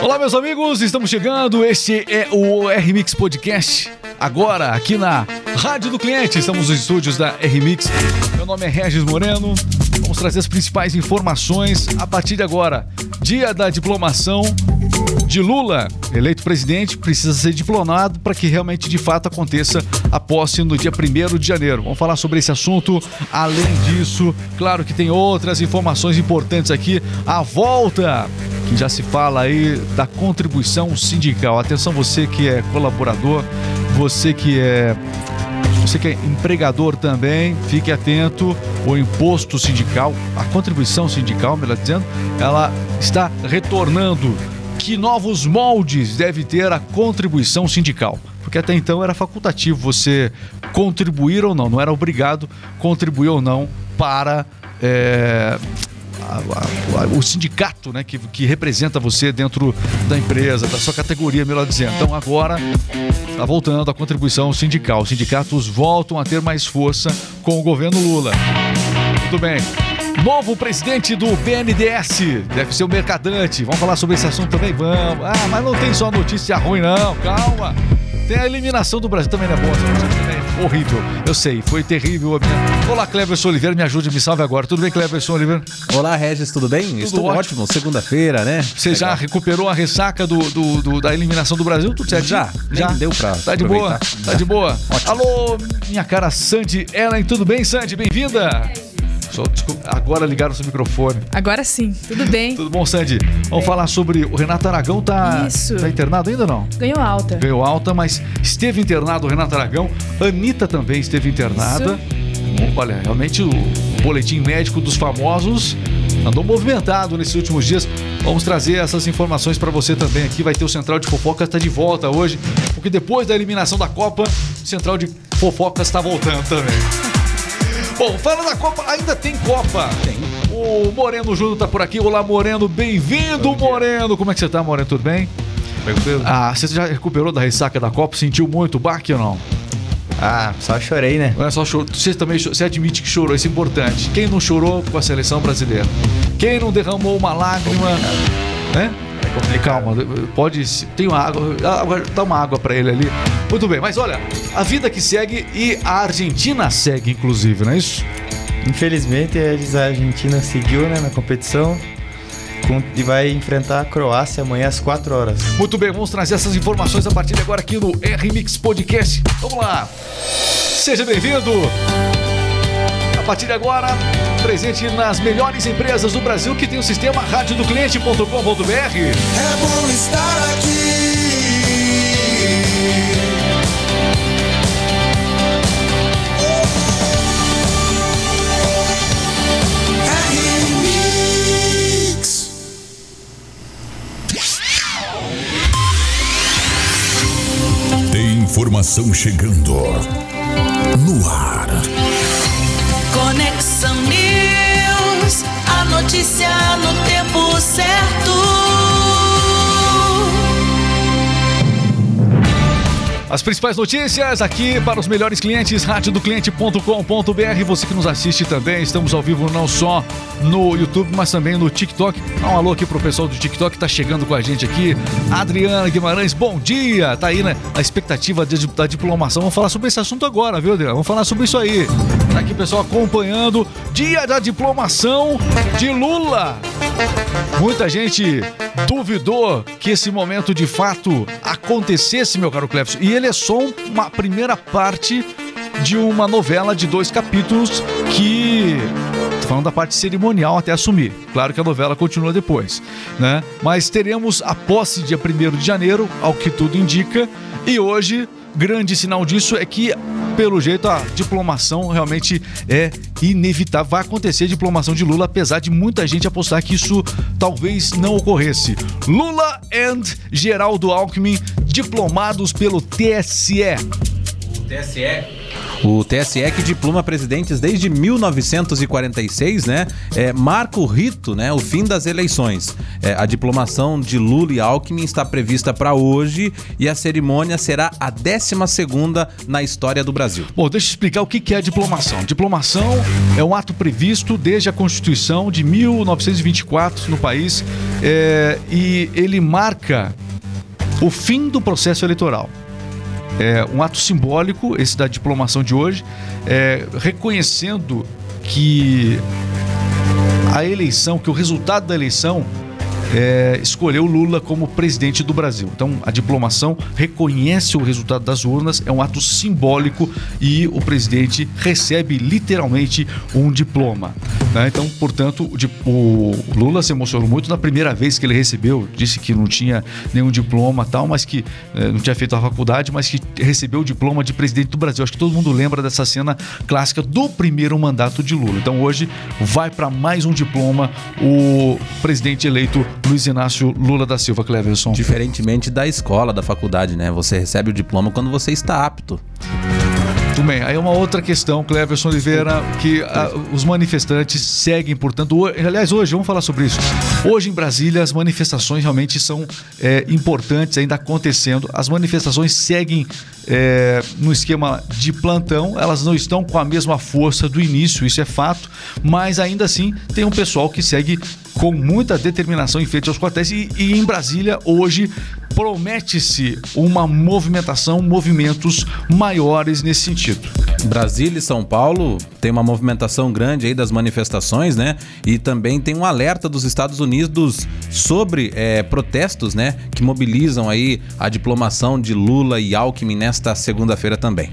Olá, meus amigos, estamos chegando. Este é o R-Mix Podcast. Agora, aqui na Rádio do Cliente, estamos nos estúdios da R-Mix. Meu nome é Regis Moreno. Vamos trazer as principais informações a partir de agora. Dia da diplomação de Lula, eleito presidente, precisa ser diplomado para que realmente de fato aconteça a posse no dia 1 de janeiro. Vamos falar sobre esse assunto. Além disso, claro que tem outras informações importantes aqui. A volta já se fala aí da contribuição sindical. Atenção você que é colaborador, você que é você que é empregador também, fique atento. O imposto sindical, a contribuição sindical, melhor dizendo, ela está retornando. Que novos moldes deve ter a contribuição sindical? Porque até então era facultativo você contribuir ou não, não era obrigado contribuir ou não para é, a, a, o sindicato né, que, que representa você dentro da empresa, da sua categoria, melhor dizendo. Então agora está voltando a contribuição sindical. Os sindicatos voltam a ter mais força com o governo Lula. Muito bem. Novo presidente do BNDES, deve ser o Mercadante. Vamos falar sobre esse assunto também? Vamos. Ah, mas não tem só notícia ruim, não. Calma. Tem a eliminação do Brasil, também não é boa. É horrível. Eu sei, foi terrível. A minha... Olá, Cleverson Oliveira, me ajude, me salve agora. Tudo bem, Cleverson Oliveira? Olá, Regis, tudo bem? Tudo Estou ótimo. ótimo, segunda-feira, né? Você já recuperou a ressaca do, do- do- da eliminação do Brasil? Tudo certo? Já, já. deu pra Tá de boa, tá Já. de boa. Alô, minha cara Sandy Ellen, tudo bem, Sandy? Bem-vinda. Só, desculpa, agora ligaram seu microfone. Agora sim, tudo bem. Tudo bom, Sandy? Vamos falar sobre o Renato Aragão, tá, Isso. tá internado ainda ou não? Ganhou alta. Ganhou alta, mas esteve internado o Renato Aragão. Anitta também esteve internada. Olha, realmente o boletim médico dos famosos andou movimentado nesses últimos dias. Vamos trazer essas informações para você também aqui. Vai ter o Central de Fofocas, está de volta hoje, porque depois da eliminação da Copa, o Central de Fofocas está voltando também. Bom, falando da Copa, ainda tem Copa. Tem. O Moreno Júnior tá por aqui. Olá, Moreno. Bem-vindo, Moreno. Como é que você tá, Moreno? Tudo bem? Tranquilo? Ah, você já recuperou da ressaca da Copa? Sentiu muito o baque ou não? Ah, só chorei, né? Não é só choro. Você também você admite que chorou, isso é importante. Quem não chorou com a seleção brasileira? Quem não derramou uma lágrima? Né? Calma, pode. Tem uma água. água- Dá uma água pra ele ali. Muito bem, mas olha, a vida que segue e a Argentina segue, inclusive, não é isso? Infelizmente, a Argentina seguiu né, na competição com- e vai enfrentar a Croácia amanhã às 4 horas. Muito bem, vamos trazer essas informações a partir de agora aqui no R-Mix Podcast. Vamos lá! Seja bem-vindo! A partir de agora, presente nas melhores empresas do Brasil que tem o sistema radiodocliente.com.br. É bom estar aqui. Remix. Tem informação chegando no ar. Conexão News, notícia no tempo certo. As principais notícias aqui para os melhores clientes, radiodocliente.com.br. Você que nos assiste também, estamos ao vivo não só no YouTube, mas também no TikTok. Dá um alô aqui pro pessoal do TikTok que tá chegando com a gente aqui. Adriana Guimarães, bom dia! Tá aí, né? A expectativa de- da diplomação. Vamos falar sobre esse assunto agora, viu, Adriana? Vamos falar sobre isso aí. Tá aqui pessoal acompanhando. Dia da diplomação de Lula. Muita gente duvidou que esse momento de fato acontecesse, meu caro Clefson. E ele é só um- uma primeira parte de uma novela de dois capítulos que. Falando da parte cerimonial até assumir. Claro que a novela continua depois, né? Mas teremos a posse dia 1 de janeiro, ao que tudo indica. E hoje, grande sinal disso é que, pelo jeito, a diplomação realmente é inevitável. Vai acontecer a diplomação de Lula, apesar de muita gente apostar que isso talvez não ocorresse. Lula and Geraldo Alckmin diplomados pelo TSE. TSE O TSE que diploma presidentes desde 1946, né? É, marca o rito, né? O fim das eleições. É, a diplomação de Lula e Alckmin está prevista para hoje e a cerimônia será a 12 segunda na história do Brasil. Bom, deixa eu explicar o que é diplomação. Diplomação é um ato previsto desde a Constituição de 1924 no país é, e ele marca o fim do processo eleitoral. É um ato simbólico, esse da diplomação de hoje, é, reconhecendo que a eleição, que o resultado da eleição é, escolheu Lula como presidente do Brasil. Então, a diplomação reconhece o resultado das urnas, é um ato simbólico e o presidente recebe literalmente um diploma. Né? Então, portanto, o, Lula se emocionou muito na primeira vez que ele recebeu, disse que não tinha nenhum diploma tal, mas que eh, não tinha feito a faculdade, mas que recebeu o diploma de presidente do Brasil. Acho que todo mundo lembra dessa cena clássica do primeiro mandato de Lula. Então, hoje vai para mais um diploma o presidente eleito Luiz Inácio Lula da Silva Cleverson. Diferentemente da escola, da faculdade, né? Você recebe o diploma quando você está apto. Muito bem, aí uma outra questão, Cleverson Oliveira, que ah, os manifestantes seguem, portanto, ho- aliás, hoje, vamos falar sobre isso. Hoje em Brasília, as manifestações realmente são é, importantes, ainda acontecendo. As manifestações seguem é, no esquema de plantão, elas não estão com a mesma força do início, isso é fato, mas ainda assim tem um pessoal que segue com muita determinação em frente aos quartéis e, e em Brasília hoje promete-se uma movimentação, movimentos maiores nesse sentido. Brasília e São Paulo tem uma movimentação grande aí das manifestações, né? E também tem um alerta dos Estados Unidos sobre é, protestos, né? Que mobilizam aí a diplomação de Lula e Alckmin nesta segunda-feira também.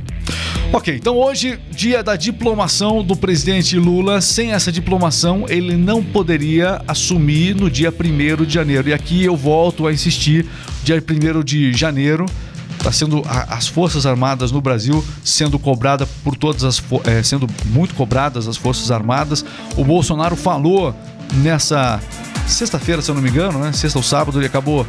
Ok, então hoje, dia da diplomação do presidente Lula. Sem essa diplomação, ele não poderia assumir no dia 1 de janeiro. E aqui eu volto a insistir: dia 1 de janeiro. Está sendo a- as Forças Armadas no Brasil sendo cobrada por todas as eh, sendo muito cobradas as Forças Armadas. O Bolsonaro falou nessa sexta-feira, se eu não me engano, né? Sexta ou sábado, ele acabou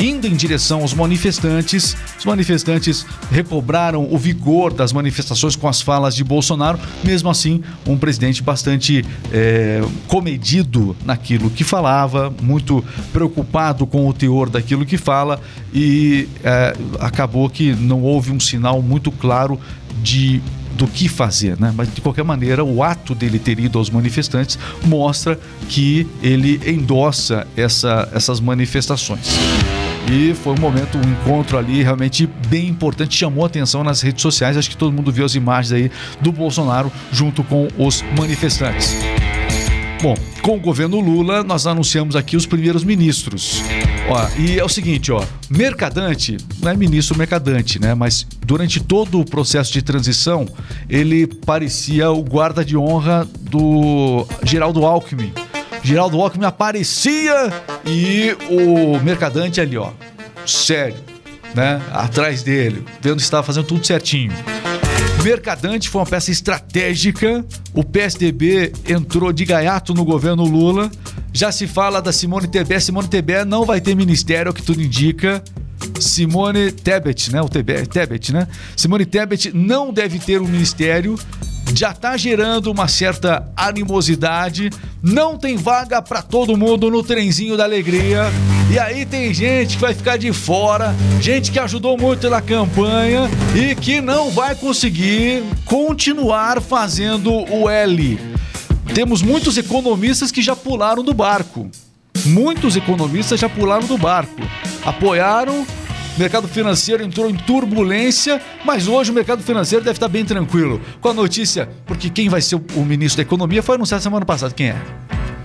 indo em direção aos manifestantes. Os manifestantes recobraram o vigor das manifestações com as falas de Bolsonaro. Mesmo assim, um presidente bastante é, comedido naquilo que falava, muito preocupado com o teor daquilo que fala e é, acabou que não houve um sinal muito claro de do que fazer, né? Mas de qualquer maneira, o ato dele ter ido aos manifestantes mostra que ele endossa essa, essas manifestações. E foi um momento, um encontro ali realmente bem importante, chamou atenção nas redes sociais. Acho que todo mundo viu as imagens aí do Bolsonaro junto com os manifestantes. Bom, com o governo Lula, nós anunciamos aqui os primeiros ministros. Ó, e é o seguinte, ó, Mercadante, não é ministro Mercadante, né? Mas durante todo o processo de transição, ele parecia o guarda de honra do Geraldo Alckmin. Geraldo Alckmin aparecia e o Mercadante ali, ó, sério, né? Atrás dele, vendo se estava fazendo tudo certinho. Mercadante foi uma peça estratégica. O PSDB entrou de gaiato no governo Lula. Já se fala da Simone Tebet. Simone Tebet não vai ter ministério, é o que tudo indica. Simone Tebet, né? O Tebet, Tebet, né? Simone Tebet não deve ter um ministério. Já tá gerando uma certa animosidade. Não tem vaga para todo mundo no trenzinho da alegria. E aí tem gente que vai ficar de fora, gente que ajudou muito na campanha e que não vai conseguir continuar fazendo o L. Temos muitos economistas que já pularam do barco. Muitos economistas já pularam do barco. Apoiaram, o mercado financeiro entrou em turbulência, mas hoje o mercado financeiro deve estar bem tranquilo. Com a notícia, porque quem vai ser o, ministro da Economia foi anunciado semana passada. Quem é?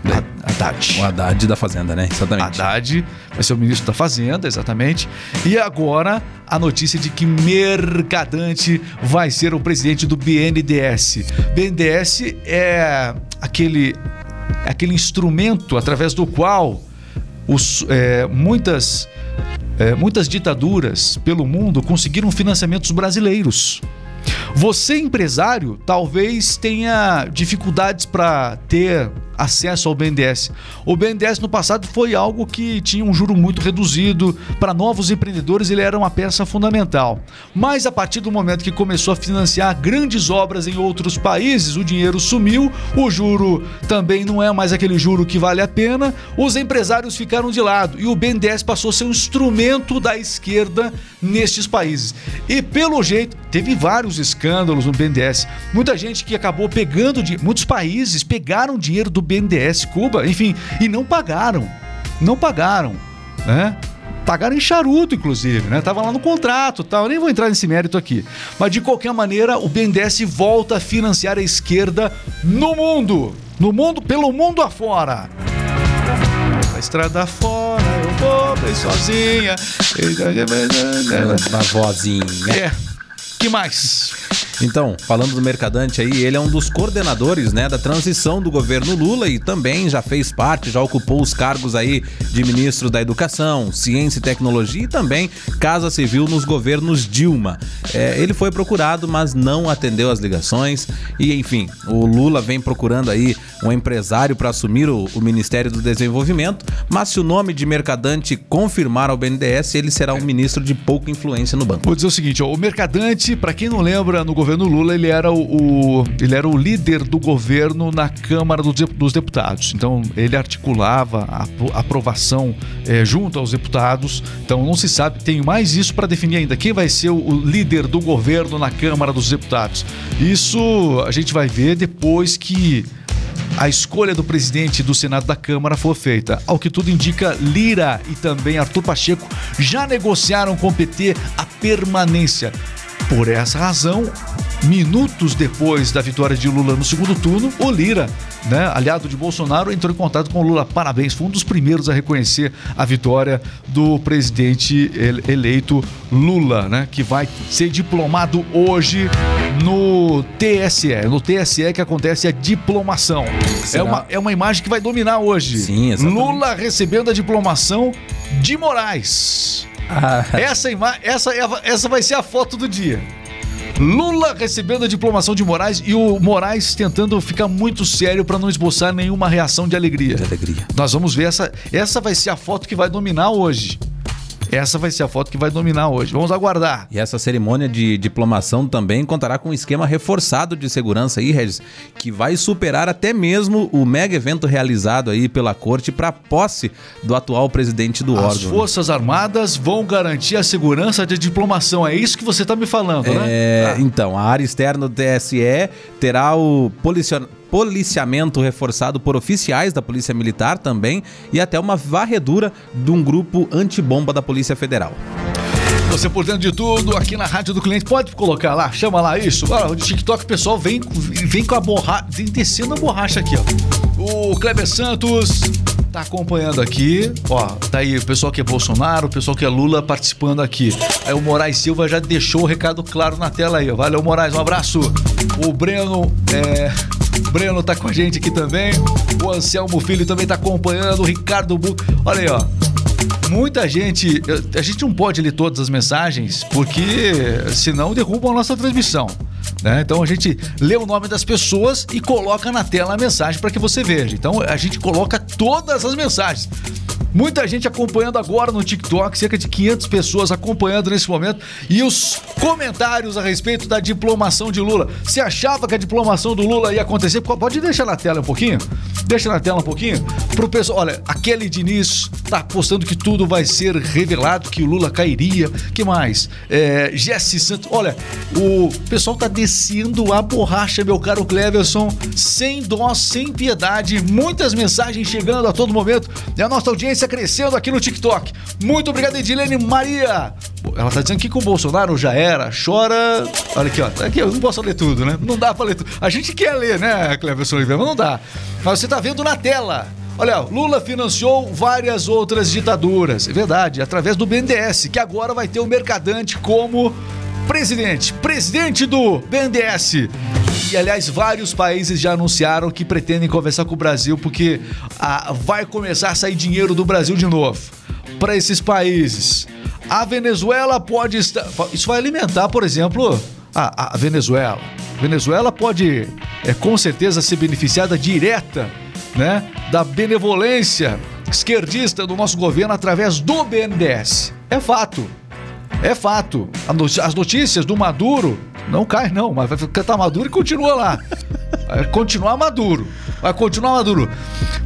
Ha- Haddad. O Haddad da Fazenda, né? Exatamente. Haddad vai ser o ministro da Fazenda, exatamente. E agora a notícia de que Mercadante vai ser o presidente do BNDES. BNDES é aquele, é aquele instrumento através do qual os, é, muitas, é, muitas ditaduras pelo mundo conseguiram financiamentos brasileiros. Você, empresário, talvez tenha dificuldades para ter acesso ao BNDES. O BNDES no passado foi algo que tinha um juro muito reduzido. Para novos empreendedores, ele era uma peça fundamental. Mas a partir do momento que começou a financiar grandes obras em outros países, o dinheiro sumiu, o juro também não é mais aquele juro que vale a pena, os empresários ficaram de lado e o BNDES passou a ser um instrumento da esquerda nestes países. E pelo jeito, teve vários escândalos no BNDES. Muita gente que acabou pegando de muitos países pegaram dinheiro do BNDES, Cuba, enfim, e não pagaram. Não pagaram, né? Pagaram em charuto, inclusive, né? Tava lá no contrato, tal. Eu nem vou entrar nesse mérito aqui. Mas de qualquer maneira, o BNDES volta a financiar a esquerda no mundo, no mundo, pelo mundo afora. A estrada fora, eu vou bem sozinha. Uma vozinha. É. Que mais? Então, falando do Mercadante aí, ele é um dos coordenadores, né, da transição do governo Lula e também já fez parte, já ocupou os cargos aí de ministro da Educação, Ciência e Tecnologia e também Casa Civil nos governos Dilma. É, ele foi procurado, mas não atendeu as ligações e, enfim, o Lula vem procurando aí um empresário para assumir o, o Ministério do Desenvolvimento, mas se o nome de Mercadante confirmar ao BNDES, ele será um ministro de pouca influência no banco. Vou dizer o seguinte, ó, o Mercadante, para quem não lembra, no governo Lula, ele era o, o- ele era o líder do governo na Câmara dos, Dep- dos Deputados. Então, ele articulava a apro- aprovação eh, junto aos deputados. Então, não se sabe, tem mais isso para definir ainda. Quem vai ser o, o líder do governo na Câmara dos Deputados? Isso a gente vai ver depois que a escolha do presidente do Senado da Câmara for feita. Ao que tudo indica, Lira e também Arthur Pacheco já negociaram com o PT a permanência. Por essa razão, minutos depois da vitória de Lula no segundo turno, o Lira, né, aliado de Bolsonaro, entrou em contato com o Lula. Parabéns, foi um dos primeiros a reconhecer a vitória do presidente ele- eleito Lula, né, que vai ser diplomado hoje no TSE. No TSE que acontece a diplomação. É uma, é uma imagem que vai dominar hoje. Sim, exatamente. Lula recebendo a diplomação de Moraes. Essa, ima essa, é essa vai ser a foto do dia. Lula recebendo a diplomação de Moraes e o Moraes tentando ficar muito sério para não esboçar nenhuma reação de alegria. De alegria. Nós vamos ver essa. Essa vai ser a foto que vai dominar hoje. Essa vai ser a foto que vai dominar hoje. Vamos aguardar. E essa cerimônia de diplomação também contará com um esquema reforçado de segurança aí, Regis, que vai superar até mesmo o mega evento realizado aí pela corte para posse do atual presidente do As órgão. Forças Armadas vão garantir a segurança de diplomação. É isso que você está me falando, né? É, Ah. Então, a área externa do TSE terá o policio- policiamento reforçado por oficiais da Polícia Militar também e até uma varredura de um grupo antibomba da Polícia Federal. Você por dentro de tudo, aqui na Rádio do Cliente, pode colocar lá, chama lá isso. Ah, o TikTok, pessoal vem, vem com a borracha, vem descendo a borracha aqui, ó. O Kleber Santos tá acompanhando aqui, ó, tá aí o pessoal que é Bolsonaro, o pessoal que é Lula participando aqui. Aí o Moraes Silva já deixou o recado claro na tela aí, ó. Valeu, Moraes, um abraço. O Breno, é... Breno tá com a gente aqui também. O Anselmo Filho também tá acompanhando. O Ricardo Bu. Olha aí, ó. Muita gente. A gente não pode ler todas as mensagens, porque senão derrubam a nossa transmissão. Né? Então a gente lê o nome das pessoas e coloca na tela a mensagem para que você veja. Então a gente coloca todas as mensagens. Muita gente acompanhando agora no TikTok, cerca de 500 pessoas acompanhando nesse momento. E os comentários a respeito da diplomação de Lula. Você achava que a diplomação do Lula ia acontecer? Pode deixar na tela um pouquinho? Deixa na tela um pouquinho. Pro pessoal, olha, a Kelly Diniz tá postando que tudo vai ser revelado, que o Lula cairia. que mais? É, Jesse Santos, olha, o pessoal tá descendo a borracha, meu caro Cleverson, sem dó, sem piedade. Muitas mensagens chegando a todo momento. E a nossa audiência crescendo aqui no TikTok. Muito obrigado, Edilene Maria. Ela tá dizendo que com o Bolsonaro já era, chora. Olha aqui, ó. Tá aqui, eu não posso ler tudo, né? Não dá pra ler tudo. A gente quer ler, né, Cleverson Oliveira? Mas não dá. Mas você tá vendo na tela. Olha, Lula financiou várias outras ditaduras. É verdade, através do BNDES, que agora vai ter o Mercadante como presidente. Presidente do BNDES. E, aliás, vários países já anunciaram que pretendem conversar com o Brasil porque ah, vai começar a sair dinheiro do Brasil de novo para esses países. A Venezuela pode estar. Isso vai alimentar, por exemplo, a, a Venezuela. Venezuela pode, é, com certeza, ser beneficiada direta né, da benevolência esquerdista do nosso governo através do BNDES. É fato. É fato. As notícias do Maduro não caem, não, mas vai cantar Maduro e continua lá. Vai continuar Maduro. Vai continuar Maduro.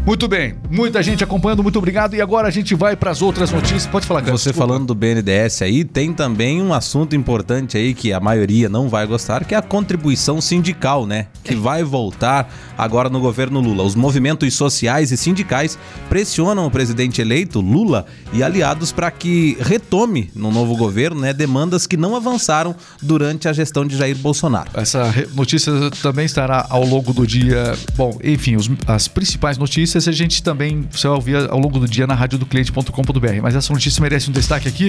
Muito bem. Muita gente acompanhando, muito obrigado. E agora a gente vai para as outras notícias. Pode falar, Cássio, Você desculpa. falando do BNDES aí, tem também um assunto importante aí que a maioria não vai gostar, que é a contribuição sindical, né? Que vai voltar agora no governo Lula. Os movimentos sociais e sindicais pressionam o presidente eleito, Lula, e aliados para que retome no novo governo, né, demandas que não avançaram durante a gestão de Jair Bolsonaro. Essa notícia também estará ao longo do dia. Bom, enfim, os- as principais notícias a gente também você vai ouvir ao longo do dia na radiodocliente.com.br. Mas essa notícia merece um destaque aqui.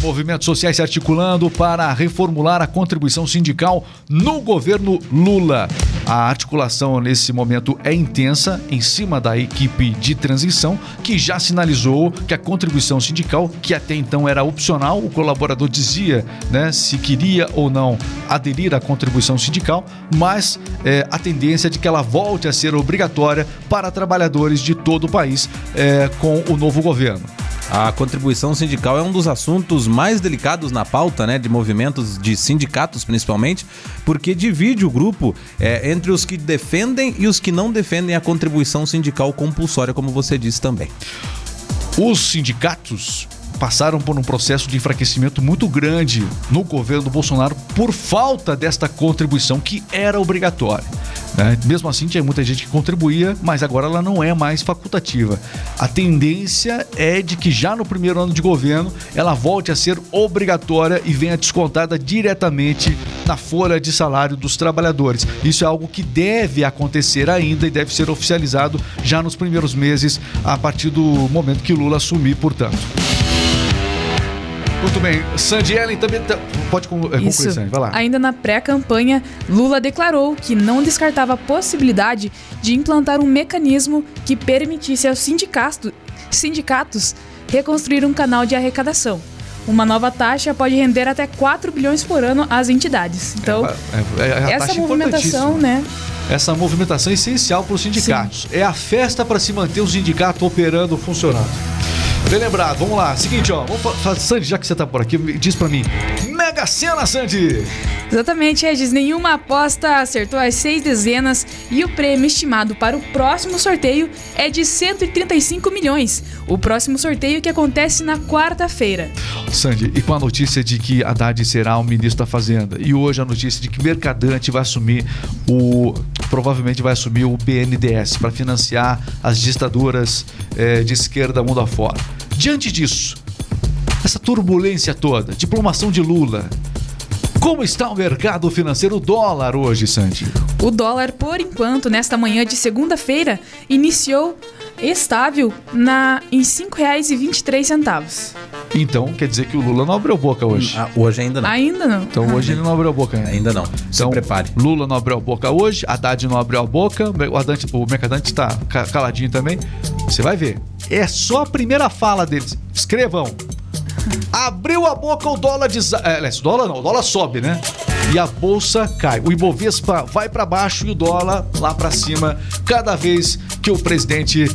Movimentos sociais se articulando para reformular a contribuição sindical no governo Lula. A articulação nesse momento é intensa em cima da equipe de transição, que já sinalizou que a contribuição sindical, que até então era opcional, o colaborador dizia né, se queria ou não aderir à contribuição sindical, mas é, a tendência é de que ela volte a ser obrigatória para trabalhadores de todo o país é, com o novo governo. A contribuição sindical é um dos assuntos mais delicados na pauta, né, de movimentos de sindicatos principalmente, porque divide o grupo é, entre os que defendem e os que não defendem a contribuição sindical compulsória, como você disse também. Os sindicatos passaram por um processo de enfraquecimento muito grande no governo do Bolsonaro por falta desta contribuição que era obrigatória. Né? Mesmo assim, tinha muita gente que contribuía, mas agora ela não é mais facultativa. A tendência é de que já no primeiro ano de governo ela volte a ser obrigatória e venha descontada diretamente na folha de salário dos trabalhadores. Isso é algo que deve acontecer ainda e deve ser oficializado já nos primeiros meses, a partir do momento que Lula assumir, portanto. Muito bem, Sandy Ellen também tá- pode é, concluir, Isso. Sandy, vai lá. Ainda na pré-campanha, Lula declarou que não descartava a possibilidade de implantar um mecanismo que permitisse aos sindicatos, sindicatos reconstruir um canal de arrecadação. Uma nova taxa pode render até 4 bilhões por ano às entidades. Então, É, é, é essa movimentação, né? Essa movimentação é essencial para os sindicatos. É a festa para se manter o sindicato operando, funcionando. Bem lembrado, vamos lá. Seguinte, ó, vamos Sandy, já que você tá por aqui, diz para mim. Mega Sena, Sandy! Exatamente, Regis. Nenhuma aposta acertou as seis dezenas e o prêmio estimado para o próximo sorteio é de 135 milhões. O próximo sorteio que acontece na quarta-feira. Sandy, e com a notícia de que Haddad será o ministro da Fazenda, e hoje a notícia de que Mercadante vai assumir o. provavelmente vai assumir o BNDES para financiar as ditaduras eh, de esquerda mundo afora. Diante disso, essa turbulência toda, diplomação de Lula. Como está o mercado financeiro, dólar hoje, Sandy? O dólar, por enquanto, nesta manhã de segunda-feira, iniciou estável na, em R$ 5,23. Então, quer dizer que o Lula não abriu boca hoje. Ah, hoje ainda não. Ainda não. Então hoje ele não abriu a boca ainda. Ainda não. Se Então, prepare. Lula não abriu a boca hoje, Haddad não abriu a boca, o Haddad, o Mercadante está ca- caladinho também. Você vai ver. É só a primeira fala deles. Escrevam. Abriu a boca o dólar de. É, aliás, o dólar não, o dólar sobe, né? E a bolsa cai. O Ibovespa vai para baixo e o dólar lá para cima, cada vez que o presidente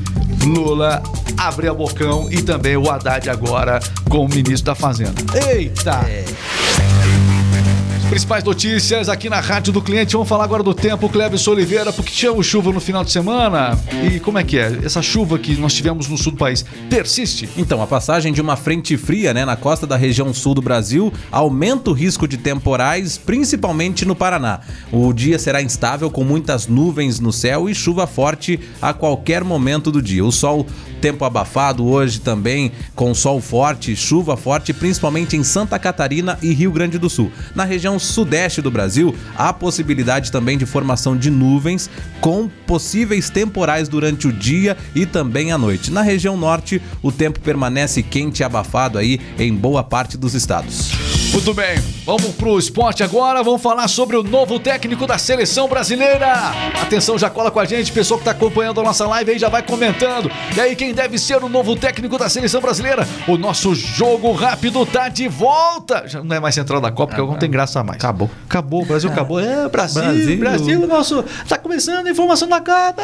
Lula abre a bocão e também o Haddad agora com o ministro da Fazenda. Eita! As principais notícias aqui na Rádio do Cliente. Vamos falar agora do tempo, Cleber Oliveira, porque tivemos chuva no final de semana. E como é que é? Essa chuva que nós tivemos no sul do país persiste? Então, a passagem de uma frente fria né, na costa da região sul do Brasil aumenta o risco de temporais, principalmente no Paraná. O dia será instável, com muitas nuvens no céu e chuva forte a qualquer momento do dia. O sol, tempo abafado hoje também, com sol forte, chuva forte, principalmente em Santa Catarina e Rio Grande do Sul. Na região sudeste do Brasil, há possibilidade também de formação de nuvens com possíveis temporais durante o dia e também à noite. Na região norte, o tempo permanece quente e abafado aí em boa parte dos estados. Muito bem, vamos pro esporte agora. Vamos falar sobre o novo técnico da seleção brasileira. Atenção, já cola com a gente, pessoal que tá acompanhando a nossa live aí já vai comentando. E aí, quem deve ser o novo técnico da seleção brasileira? O nosso jogo rápido tá de volta. Já não é mais central da Copa, porque não tem graça mais. Acabou. Acabou, o Brasil acabou. É, Brasil, Brasil. Brasil, nosso. Tá começando a informação da Copa.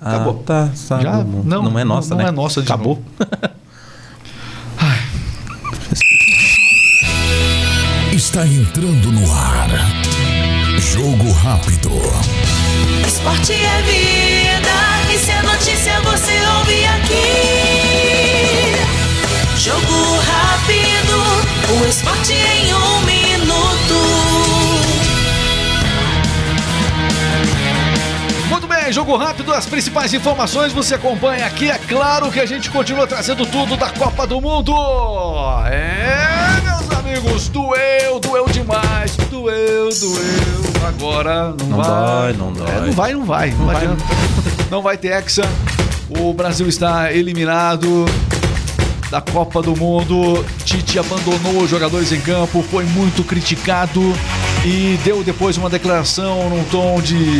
Acabou. Ah, tá, sabe, Já? não, Não, não é nossa, não né? é nossa de Acabou. Está entrando no ar. Jogo rápido. Esporte é vida, e se é notícia você ouve aqui. Jogo rápido, o esporte em um minuto. Muito bem, jogo rápido, as principais informações você acompanha aqui. É claro que a gente continua trazendo tudo da Copa do Mundo. É, meus amigos, doeu, doeu demais. Doeu, doeu. Agora não, Não vai. dói, não dói. É, não vai, não vai. Não, vai. adianta. Não vai ter Hexa. O Brasil está eliminado da Copa do Mundo. Tite abandonou os jogadores em campo, foi muito criticado e deu depois uma declaração num tom de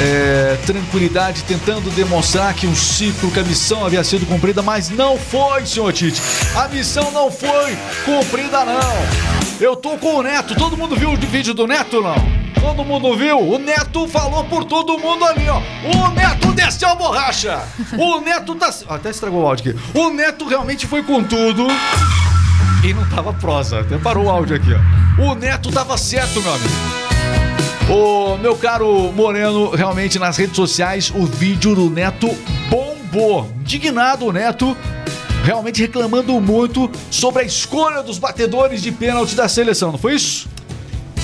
é, tranquilidade, tentando demonstrar que um ciclo, que a missão havia sido cumprida, mas não foi, senhor Tite. A missão não foi cumprida, não. Eu tô com o Neto, todo mundo viu o vídeo do Neto, não? Todo mundo viu? O Neto falou por todo mundo ali, ó. O Neto desceu a borracha. O Neto tá. Até estragou o áudio aqui. O Neto realmente foi com tudo. E não tava prosa. Até parou o áudio aqui, ó. O Neto tava certo, meu amigo. O meu caro Moreno, realmente nas redes sociais, o vídeo do Neto bombou. Indignado o Neto, realmente reclamando muito sobre a escolha dos batedores de pênalti da seleção, não foi isso?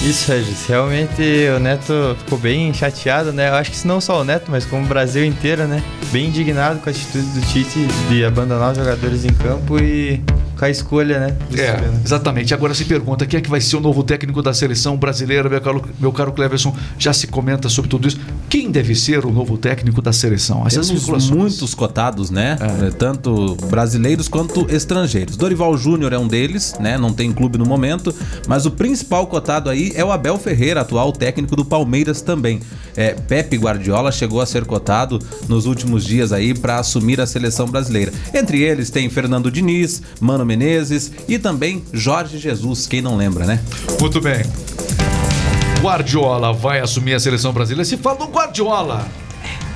Isso, Regis. Realmente o Neto ficou bem chateado, né? Eu acho que não só o Neto, mas como o Brasil inteiro, né? Bem indignado com a atitude do Tite de abandonar os jogadores em campo e com a escolha, né? É, né? exatamente. Agora se pergunta quem é que vai ser o novo técnico da seleção brasileira, meu caro, meu caro Cleverson. Já se comenta sobre tudo isso. Quem deve ser o novo técnico da seleção? Essas Temos muitos cotados, né? É, Tanto brasileiros quanto estrangeiros. Dorival Júnior é um deles, né? Não tem clube no momento, mas o principal cotado aí é o Abel Ferreira, atual técnico do Palmeiras também. É, Pepe Guardiola chegou a ser cotado nos últimos dias aí para assumir a seleção brasileira. Entre eles tem Fernando Diniz, Mano Menezes e também Jorge Jesus, quem não lembra, né? Muito bem. Guardiola vai assumir a seleção brasileira. Se fala do Guardiola,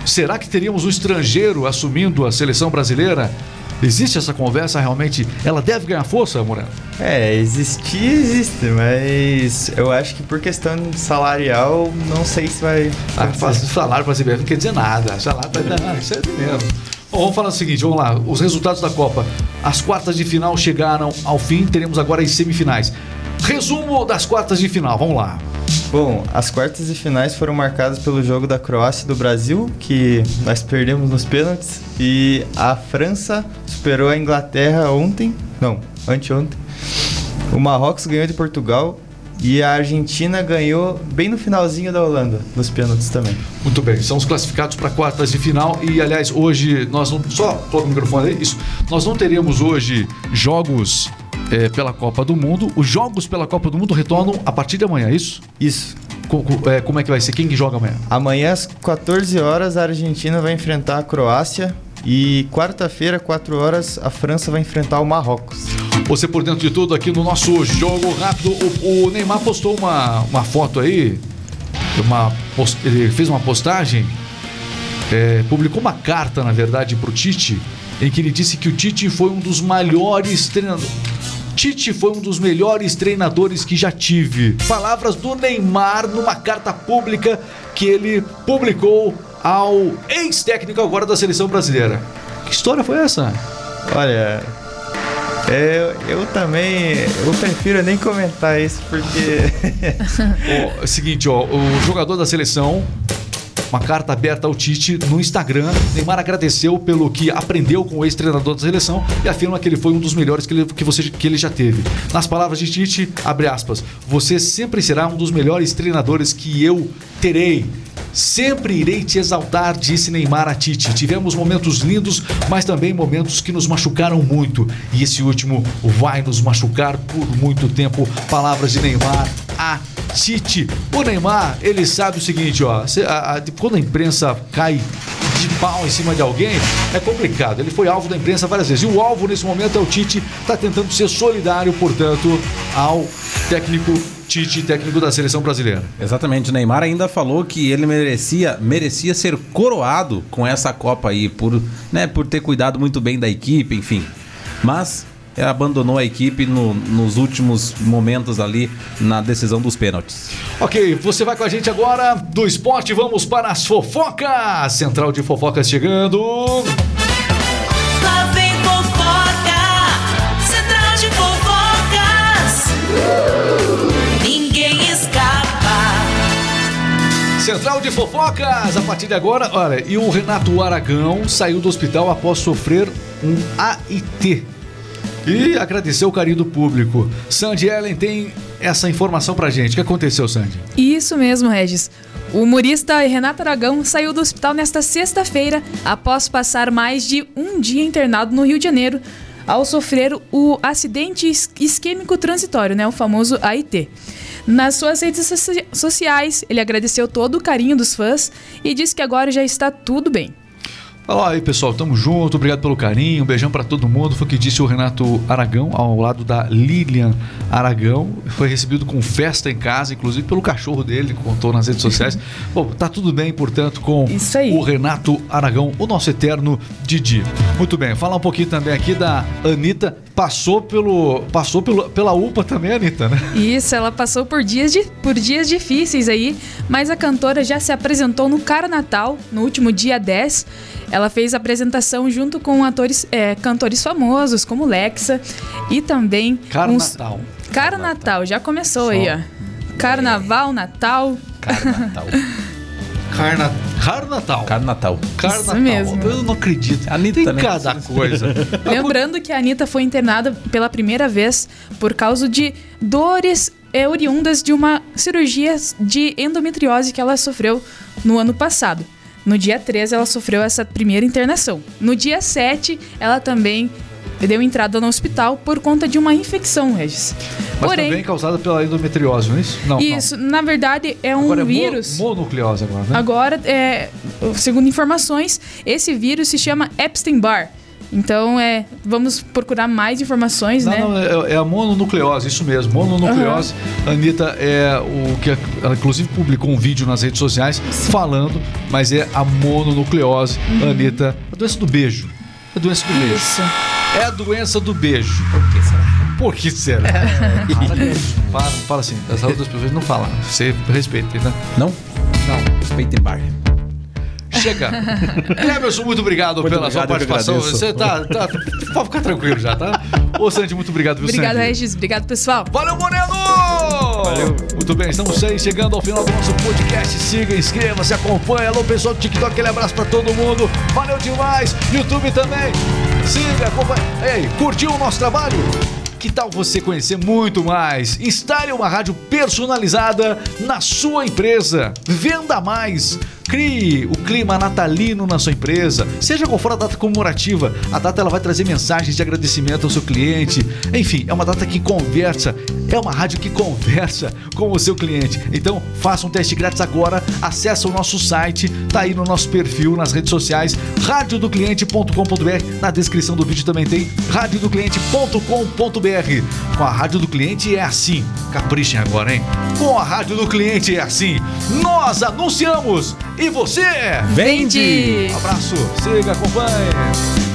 será que teríamos um estrangeiro assumindo a seleção brasileira? Existe essa conversa realmente? Ela deve ganhar força, Moreno? É, existir existe, mas eu acho que por questão salarial, não sei se vai. Ah, salário brasileiro não quer dizer nada. Salário vai dar, isso é mesmo. Vamos falar o seguinte, vamos lá. Os resultados da Copa. As quartas de final chegaram ao fim, teremos agora as semifinais. Resumo das quartas de final, vamos lá. Bom, as quartas e finais foram marcadas pelo jogo da Croácia e do Brasil, que nós perdemos nos pênaltis, e a França superou a Inglaterra ontem, não, anteontem. O Marrocos ganhou de Portugal e a Argentina ganhou bem no finalzinho da Holanda, nos pênaltis também. Muito bem, são os classificados para quartas de final e aliás hoje nós não só coloca o microfone aí, isso. Nós não teremos hoje jogos eh, pela Copa do Mundo. Os jogos pela Copa do Mundo retornam a partir de amanhã, é isso? Isso. Co- co- eh, como é que vai ser? Quem que joga amanhã? Amanhã às 14 horas a Argentina vai enfrentar a Croácia e quarta-feira, 4 horas, a França vai enfrentar o Marrocos. Você por dentro de tudo aqui no nosso jogo rápido. O, o Neymar postou uma, uma foto aí. Uma, ele fez uma postagem. é, publicou uma carta, na verdade, para o Tite, em que ele disse que o Tite foi um dos maiores treinadores. Tite foi um dos melhores treinadores que já tive. Palavras do Neymar numa carta pública que ele publicou ao ex-técnico agora da seleção brasileira. Que história foi essa? Olha, é, eu também, eu prefiro nem comentar isso porque é o seguinte, ó, o jogador da seleção, uma carta aberta ao Tite no Instagram. Neymar agradeceu pelo que aprendeu com o ex-treinador da seleção e afirma que ele foi um dos melhores que ele, que você, que ele já teve. Nas palavras de Tite, abre aspas, você sempre será um dos melhores treinadores que eu terei. Sempre irei te exaltar, disse Neymar a Tite. Tivemos momentos lindos, mas também momentos que nos machucaram muito. E esse último vai nos machucar por muito tempo. Palavras de Neymar a Tite. O Neymar, ele sabe o seguinte, ó. a- a- quando a imprensa cai de pau em cima de alguém, é complicado. Ele foi alvo da imprensa várias vezes. E o alvo nesse momento é o Tite, tá tentando ser solidário, portanto, ao técnico Tite, técnico da seleção brasileira. Exatamente, o Neymar ainda falou que ele merecia, merecia ser coroado com essa Copa aí, por, né, por ter cuidado muito bem da equipe, enfim. Mas abandonou a equipe no- nos últimos momentos ali na decisão dos pênaltis. Ok, você vai com a gente agora do esporte, vamos para as fofocas. Central de fofocas chegando. Lá vem fofoca, central de fofocas. Ninguém escapa. Central de fofocas, a partir de agora, olha, e o Renato Aragão saiu do hospital após sofrer um AIT. E agradeceu o carinho do público. Sandy Ellen tem essa informação pra gente. O que aconteceu, Sandy? Isso mesmo, Regis. O humorista Renato Aragão saiu do hospital nesta sexta-feira após passar mais de um dia internado no Rio de Janeiro ao sofrer o acidente is- isquêmico transitório, né, o famoso AIT. Nas suas redes soci- sociais, ele agradeceu todo o carinho dos fãs e disse que agora já está tudo bem. Fala aí, pessoal, tamo junto, obrigado pelo carinho, um beijão pra todo mundo. Foi o que disse o Renato Aragão, ao lado da Lilian Aragão. Foi recebido com festa em casa, inclusive pelo cachorro dele, contou nas redes sociais. Bom, tá tudo bem, portanto, com o Renato Aragão, o nosso eterno Didi. Muito bem, falar um pouquinho também aqui da Anitta. Passou pelo. Passou pelo, pela UPA também, Anitta, né? Isso, ela passou por dias, de, por dias difíceis aí, mas a cantora já se apresentou no Cara Natal, no último dia 10. Ela fez a apresentação junto com atores, é, cantores famosos, como Lexa, e também... Cara uns- Natal. Cara Natal, já começou aí, ó. Carnaval, Natal. Carnatal. Carna, Carnatal. Carnatal. Carnatal. mesmo. Eu não acredito. Anitta, Tem né? cada coisa. Lembrando que a Anitta foi internada pela primeira vez por causa de dores é, oriundas de uma cirurgia de endometriose que ela sofreu no ano passado. No dia 13, ela sofreu essa primeira internação. No dia 7, ela também deu entrada no hospital por conta de uma infecção, Regis. Mas Porém, também causada pela endometriose, não é isso? Não. isso, na verdade, é não. um Agora é mo- vírus. mononucleose agora, né? Agora, é, segundo informações, esse vírus se chama Epstein-Barr. Então, é, vamos procurar mais informações, Não, né? não, é, é a mononucleose, isso mesmo. Mononucleose. Anitta é o que ela inclusive publicou um vídeo nas redes sociais falando, mas é a mononucleose. Anitta, a doença do beijo. É a doença do beijo. Isso. É a doença do beijo. Por que será? Por que será? fala, fala assim, as outras pessoas não falam. Você respeita, né? Não? Não. Respeitem bar. Chega. Cleberson, muito obrigado Muito pela sua obrigado, que participação. Você tá, tá. Pode ficar tranquilo já, tá? Ô, Sandy, muito obrigado, viu, Obrigado, Sandy? Regis. Obrigado, pessoal. Valeu, Moreno! Valeu. Muito bem, estamos aí chegando ao final do nosso podcast. Siga, inscreva-se, acompanha. Alô, pessoal do TikTok, aquele abraço pra todo mundo. Valeu demais. YouTube também. Siga, acompanha. Ei, curtiu o nosso trabalho? Que tal você conhecer muito mais? Instale uma rádio personalizada na sua empresa. Venda mais. Crie o clima natalino na sua empresa. Seja qual for a data comemorativa, a data ela vai trazer mensagens de agradecimento ao seu cliente. Enfim, é uma data que conversa, é uma rádio que conversa com o seu cliente. Então, faça um teste grátis agora, acesse o nosso site, tá aí no nosso perfil nas redes sociais, radiodocliente.com.br. Na descrição do vídeo também tem radiodocliente.com.br. Com a Rádio do Cliente é assim. Caprichem agora, hein? Com a Rádio do Cliente é assim. Nós anunciamos e você Vende! Um abraço, siga, acompanhe.